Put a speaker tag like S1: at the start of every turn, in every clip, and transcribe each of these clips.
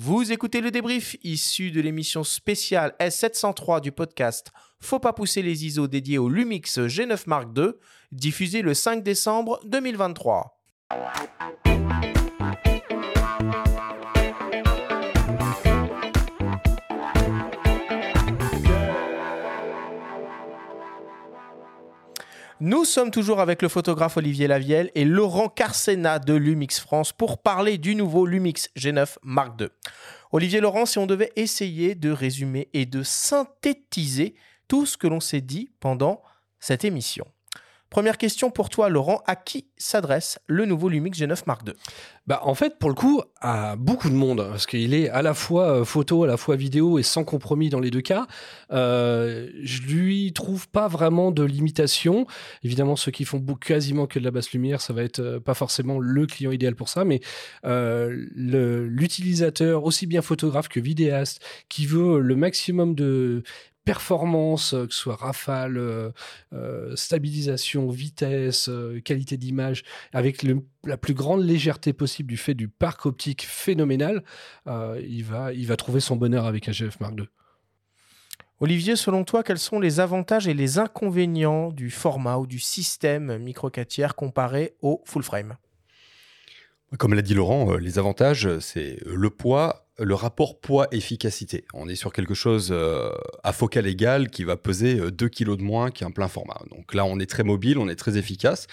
S1: Vous écoutez le débrief issu de l'émission spéciale S703 du podcast Faut pas pousser les ISO dédié au Lumix G9 Mark II, diffusé le 5 décembre 2023. Nous sommes toujours avec le photographe Olivier Lavielle et Laurent Carcena de Lumix France pour parler du nouveau Lumix G9 Mark II. Olivier Laurent, si on devait essayer de résumer et de synthétiser tout ce que l'on s'est dit pendant cette émission. Première question pour toi, Laurent. À qui s'adresse le nouveau Lumix G9 Mark II
S2: bah, En fait, pour le coup, à beaucoup de monde, parce qu'il est à la fois euh, photo, à la fois vidéo et sans compromis dans les deux cas. Euh, je lui trouve pas vraiment de limitation. Évidemment, ceux qui font quasiment que de la basse lumière, ça va être euh, pas forcément le client idéal pour ça, mais l'utilisateur, aussi bien photographe que vidéaste, qui veut le maximum de performance, euh, que ce soit rafale, euh, euh, stabilisation, vitesse, qualité d'image, avec la plus grande légèreté possible du fait du parc optique phénoménal, il, va, il va trouver son bonheur avec un GF Mark II.
S1: Olivier, selon toi, quels sont les avantages et les inconvénients du format ou du système micro 4 tiers comparé au full frame?
S3: Comme l'a dit Laurent, les avantages, c'est le poids le rapport poids-efficacité. On est sur quelque chose euh, à focale égale qui va peser 2 euh, kg de moins qu'un plein format. Donc là, on est très mobile, on est très efficace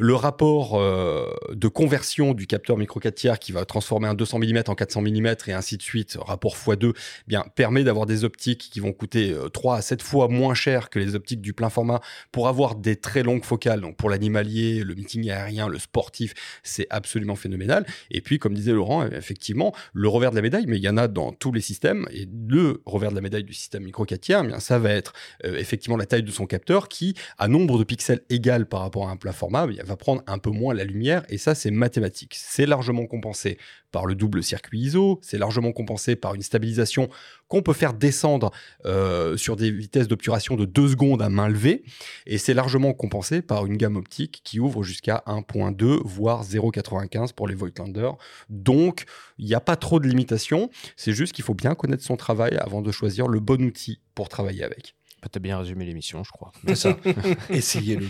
S3: le rapport euh, de conversion du capteur micro 4 tiers qui va transformer un 200 mm en 400 mm et ainsi de suite, rapport x2, eh bien permet d'avoir des optiques qui vont coûter 3 euh, à 7 fois moins cher que les optiques du plein format pour avoir des très longues focales. Donc pour l'animalier, le meeting aérien, le sportif, c'est absolument phénoménal. Et puis comme disait Laurent, effectivement, le revers de la médaille, mais il y en a dans tous les systèmes et le revers de la médaille du système micro 4 tiers, eh bien ça va être euh, effectivement la taille de son capteur qui, à nombre de pixels égal par rapport à un plein format, eh va prendre un peu moins la lumière, et ça, c'est mathématique. C'est largement compensé par le double circuit ISO, c'est largement compensé par une stabilisation qu'on peut faire descendre euh, sur des vitesses d'obturation de 2 secondes à main levée, et c'est largement compensé par une gamme optique qui ouvre jusqu'à 1.2, voire 0.95 pour les Voigtlander. Donc, il n'y a pas trop de limitations, c'est juste qu'il faut bien connaître son travail avant de choisir le bon outil pour travailler avec.
S4: Bah, tu as bien résumé l'émission, je crois.
S2: C'est ça. essayez-le.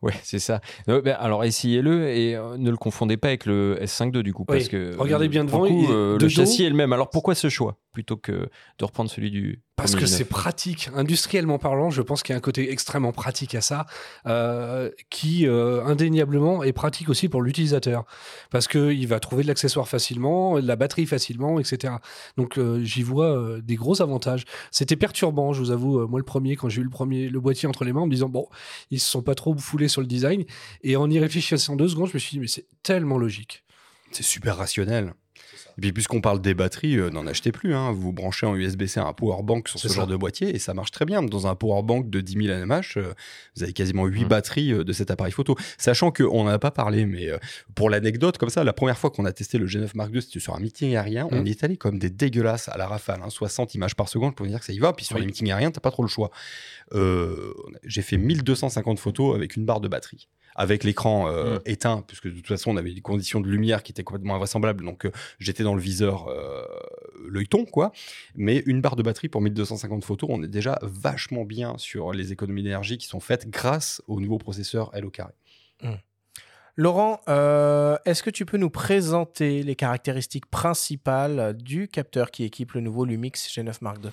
S4: Ouais, c'est ça. Ben, alors, essayez-le et euh, ne le confondez pas avec le S5 II du coup. Parce que,
S2: Regardez bien devant.
S4: Euh, le châssis est le même. Alors, pourquoi ce choix plutôt que de reprendre celui du,
S2: parce que c'est pratique. Industriellement parlant, je pense qu'il y a un côté extrêmement pratique à ça, euh, qui euh, indéniablement est pratique aussi pour l'utilisateur. Parce qu'il va trouver de l'accessoire facilement, de la batterie facilement, etc. Donc euh, j'y vois des gros avantages. C'était perturbant, je vous avoue, moi le premier, quand j'ai eu le, premier, le boîtier entre les mains, en me disant, bon, ils se sont pas trop foulés sur le design. Et en y réfléchissant deux secondes, je me suis dit, mais c'est tellement logique.
S3: C'est super rationnel. Et puis, puisqu'on parle des batteries, euh, n'en achetez plus. Hein. Vous branchez en USB-C un power bank sur ce genre de boîtier et ça marche très bien. Dans un power bank de 10 000 nH, vous avez quasiment 8 mmh. batteries euh, de cet appareil photo. Sachant qu'on n'en a pas parlé, mais euh, pour l'anecdote, comme ça, la première fois qu'on a testé le G9 Mark II, c'était sur un meeting aérien. On mmh. est allé comme des dégueulasses à la rafale, 60 hein. images par seconde pour dire que ça y va. Puis sur les meetings aériens, t'as pas trop le choix. J'ai fait 1250 photos avec une barre de batterie avec l'écran euh, mm. éteint, puisque de toute façon, on avait des conditions de lumière qui étaient complètement invraisemblables. Donc, euh, j'étais dans le viseur euh, l'œilleton, quoi. Mais une barre de batterie pour 1250 photos, on est déjà vachement bien sur les économies d'énergie qui sont faites grâce au nouveau processeur L carré. Mm.
S1: Laurent, est-ce que tu peux nous présenter les caractéristiques principales du capteur qui équipe le nouveau Lumix G9 Mark II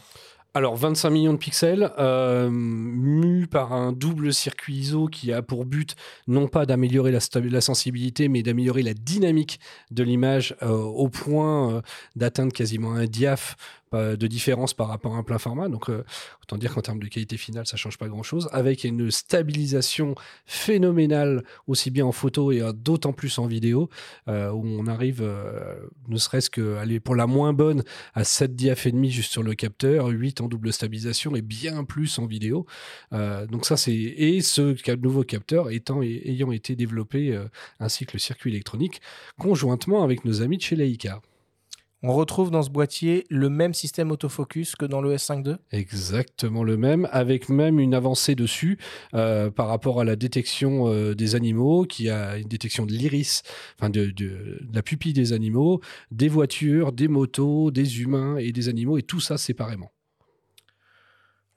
S2: alors 25 millions de pixels, euh, mu par un double circuit ISO qui a pour but non pas d'améliorer la, sensibilité, mais d'améliorer la dynamique de l'image euh, au point euh, d'atteindre quasiment un diaph de différence par rapport à un plein format. Donc, euh, autant dire qu'en termes de qualité finale, ça change pas grand-chose. Avec une stabilisation phénoménale, aussi bien en photo et d'autant plus en vidéo, euh, où on arrive, euh, ne serait-ce que aller pour la moins bonne, à 7 diaph et demi juste sur le capteur, 8 en double stabilisation et bien plus en vidéo. donc ça, c'est et ce nouveau capteur étant ayant été développé ainsi que le circuit électronique conjointement avec nos amis de chez Leica.
S1: On retrouve dans ce boîtier le même système autofocus que dans le S5 II
S2: Exactement le même, avec même une avancée dessus euh, par rapport à la détection euh, des animaux, qui a une détection de l'iris, enfin de, de- de la pupille des animaux, des voitures, des motos, des humains et des animaux, et tout ça séparément.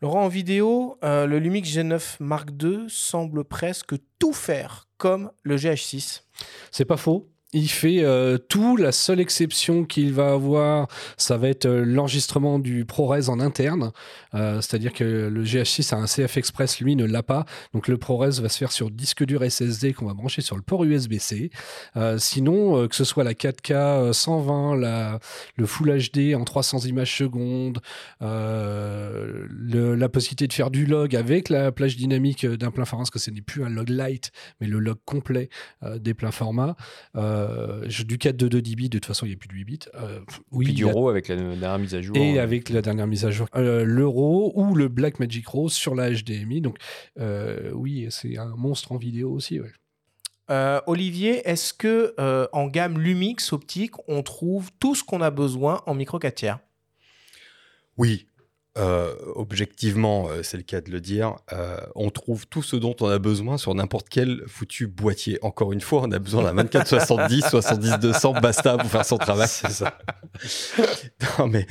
S1: Laurent, en vidéo, euh, le Lumix G9 Mark II semble presque tout faire comme le GH6.
S2: C'est pas faux. Il fait euh, tout. La seule exception qu'il va avoir, ça va être euh, l'enregistrement du ProRes en interne. Euh, C'est-à-dire que le GH6 a un CF Express, lui ne l'a pas. Donc le ProRes va se faire sur disque dur SSD qu'on va brancher sur le port USB-C. Sinon, que ce soit la 4K euh, 120, la, le Full HD en 300 images secondes, la possibilité de faire du log avec la plage dynamique d'un plein format, parce que ce n'est plus un log light, mais le log complet des pleins formats. Je- du 4 de 2 dB, de toute façon, il n'y a plus de 8 bits. Euh, oui,
S4: Puis du
S2: a-
S4: RAW avec la dernière mise à jour.
S2: et
S4: euh,
S2: avec la dernière mise à jour, euh, l'Euro ou le Black Magic Raw sur la HDMI. Donc, euh, oui, c'est un monstre en vidéo aussi. ouais.
S1: Euh, Olivier, est-ce que euh, en gamme Lumix optique, on trouve tout ce qu'on a besoin en micro 4 tiers?
S3: Oui, euh, objectivement, euh, c'est le cas de le dire, euh, on trouve tout ce dont on a besoin sur n'importe quel foutu boîtier. Encore une fois, on a besoin d'un 2470, 70-200, basta pour faire son travail. C'est ça. non, mais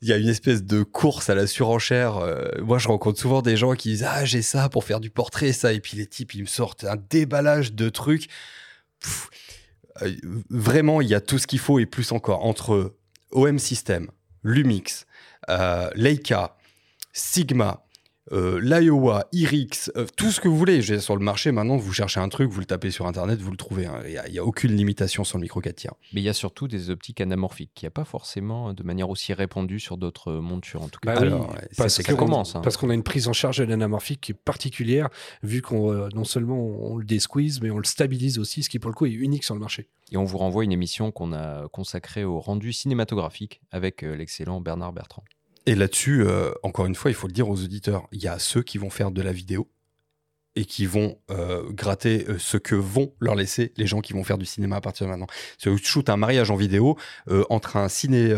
S3: il y a une espèce de course à la surenchère. Euh, moi, je rencontre souvent des gens qui disent Ah, j'ai ça pour faire du portrait, ça. Et puis les types, ils me sortent un déballage de trucs. Pff, vraiment, il y a tout ce qu'il faut et plus encore entre OM System, Lumix, euh, Leica, Sigma, euh, l'Iowa, Irix, euh, tout ce que vous voulez. J'ai- Sur le marché, maintenant, vous cherchez un truc, vous le tapez sur Internet, vous le trouvez. hein. Il n'y a, il y a aucune limitation sur le micro 4 tiers.
S4: Mais il y a surtout des optiques anamorphiques qui n'y a pas forcément de manière aussi répandue sur d'autres montures en tout cas.
S2: Bah
S3: Alors,
S2: parce
S4: ça commence. hein.
S2: Parce qu'on a une prise en charge de l'anamorphique qui est particulière, vu qu'on euh, non seulement on le désqueeze, mais on le stabilise aussi, ce qui pour le coup est unique sur le marché.
S4: Et on vous renvoie une émission qu'on a consacrée au rendu cinématographique avec euh, l'excellent Bernard Bertrand.
S3: Et là-dessus, euh, encore une fois, il faut le dire aux auditeurs, il y a ceux qui vont faire de la vidéo et qui vont euh, gratter euh, ce que vont leur laisser les gens qui vont faire du cinéma à partir de maintenant. Si vous shoot un mariage en vidéo, entre un ciné,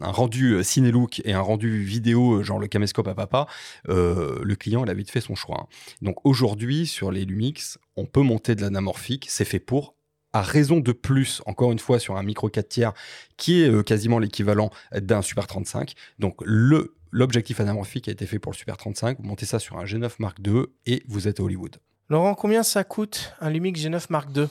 S3: rendu euh, ciné-look et un rendu vidéo, genre le caméscope à papa, le client, il a vite fait son choix. hein. Donc aujourd'hui, sur les Lumix, on peut monter de l'anamorphique, c'est fait pour à raison de plus, encore une fois, sur un micro 4 tiers, qui est euh, quasiment l'équivalent d'un Super 35. Donc le l'objectif anamorphique a été fait pour le Super 35. Vous montez ça sur un G9 Mark II et vous êtes à Hollywood.
S1: Laurent, combien ça coûte un Lumix G9 Mark II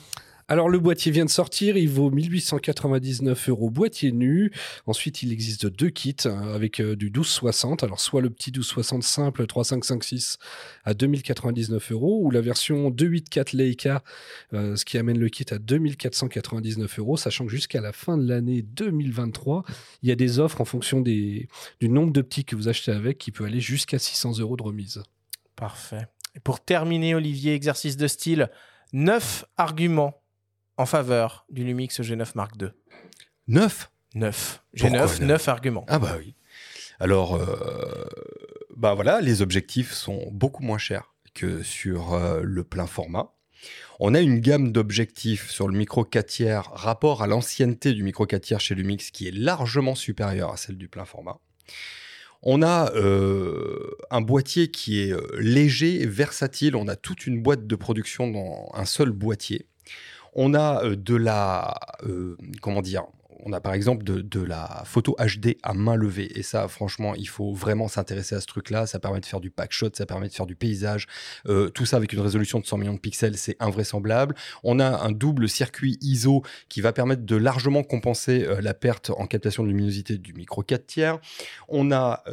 S2: Alors le boîtier vient de sortir, il vaut 1899 euros boîtier nu. Ensuite, il existe deux kits hein, avec euh, du 1260. Alors soit le petit 1260 simple 3556 à 2099 euros ou la version 284 Leica, euh, ce qui amène le kit à 2499 euros, sachant que jusqu'à la fin de l'année 2023, il y a des offres en fonction du nombre d'optiques que vous achetez avec qui peut aller jusqu'à 600 euros de remise.
S1: Parfait. Et pour terminer, Olivier, exercice de style, 9 arguments en faveur du Lumix G9 Mark II.
S3: 9
S1: 9.
S3: Pourquoi
S1: G9,
S3: neuf
S1: 9 arguments.
S3: Ah bah oui. Alors, euh, bah voilà, les objectifs sont beaucoup moins chers que sur euh, le plein format. On a une gamme d'objectifs sur le micro 4 tiers, rapport à l'ancienneté du micro 4 tiers chez Lumix, qui est largement supérieure à celle du plein format. On a euh, un boîtier qui est léger, versatile. On a toute une boîte de production dans un seul boîtier. On a euh, de la, euh, comment dire, on a par exemple de, la photo HD à main levée. Et ça, franchement, il faut vraiment s'intéresser à ce truc-là. Ça permet de faire du pack shot, ça permet de faire du paysage. Euh, tout ça avec une résolution de 100 millions de pixels, c'est invraisemblable. On a un double circuit ISO qui va permettre de largement compenser la perte en captation de luminosité du micro 4 tiers. On a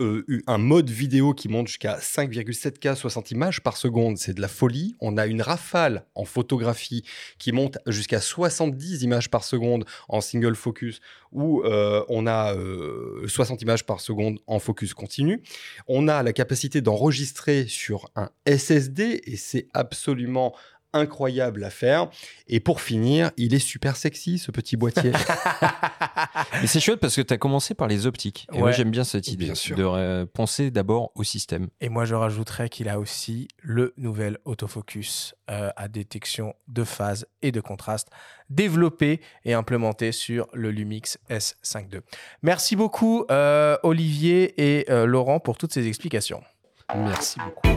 S3: euh, eu un mode vidéo qui monte jusqu'à 5,7K 60 images par seconde, c'est de la folie. On a une rafale en photographie qui monte jusqu'à 70 images par seconde en single focus, où euh, on a euh, 60 images par seconde en focus continu. On a la capacité d'enregistrer sur un SSD, et c'est absolument incroyable à faire. Et pour finir, il est super sexy ce petit boîtier.
S4: Mais c'est chouette parce que tu as commencé par les optiques. Et moi, j'aime bien cette idée
S2: Bien sûr.
S4: de euh, penser d'abord au système.
S1: Et moi, je rajouterais qu'il a aussi le nouvel autofocus euh, à détection de phase et de contraste développé et implémenté sur le Lumix S5 II. Merci beaucoup, euh, Olivier et euh, Laurent, pour toutes ces explications.
S2: Merci beaucoup.